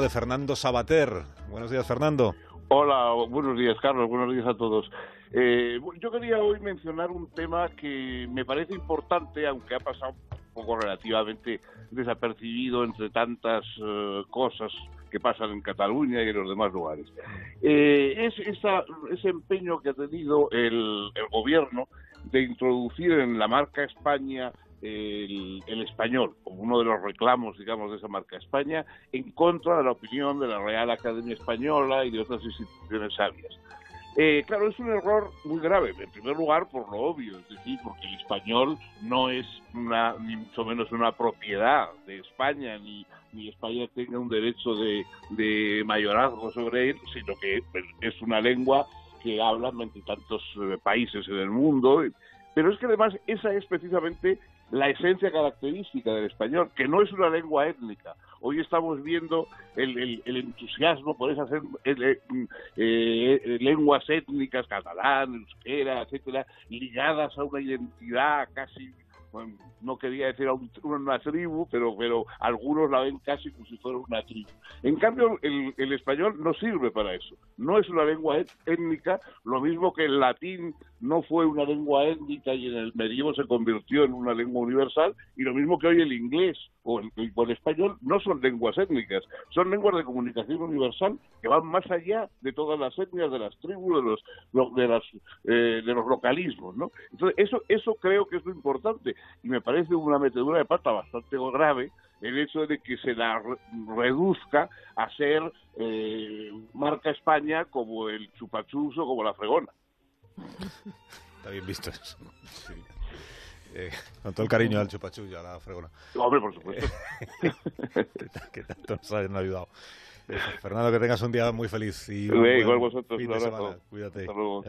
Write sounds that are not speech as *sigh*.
de Fernando Sabater. Buenos días, Fernando. Hola, buenos días, Carlos. Buenos días a todos. Eh, yo quería hoy mencionar un tema que me parece importante, aunque ha pasado un poco relativamente desapercibido entre tantas eh, cosas que pasan en Cataluña y en los demás lugares. Eh, es ese empeño que ha tenido el, el gobierno de introducir en la marca España el, español, como uno de los reclamos, digamos, de esa marca España, en contra de la opinión de la Real Academia Española y de otras instituciones sabias. Eh, claro, es un error muy grave, en primer lugar por lo obvio, es decir, porque el español no es una, ni mucho menos una propiedad de España, ni, ni España tenga un derecho de, de mayorazgo sobre él, sino que es una lengua que hablan entre tantos eh, países en el mundo. Pero es que además esa es precisamente la esencia característica del español, que no es una lengua étnica. Hoy estamos viendo el, entusiasmo por esas eh, eh, lenguas étnicas, catalán, euskera, etcétera, ligadas a una identidad casi no quería decir una tribu, pero, pero algunos la ven casi como si fuera una tribu. En cambio, el, español no sirve para eso. No es una lengua étnica, lo mismo que el latín no fue una lengua étnica y en el medievo se convirtió en una lengua universal, y lo mismo que hoy el inglés o el, el español no son lenguas étnicas, son lenguas de comunicación universal que van más allá de todas las etnias, de las tribus, de los, de, las, eh, de los localismos. ¿no? Entonces, eso, eso creo que es lo importante y me parece una metedura de pata bastante grave el hecho de que se la reduzca a ser eh, marca España como el chupachus o como la fregona. Está bien visto eso. Eh, con todo el cariño al chupachus y a la fregona. Hombre, por supuesto. *laughs* que, tanto nos han ayudado. Fernando, que tengas un día muy feliz. Y igual vosotros. Semana. Cuídate. Hasta luego.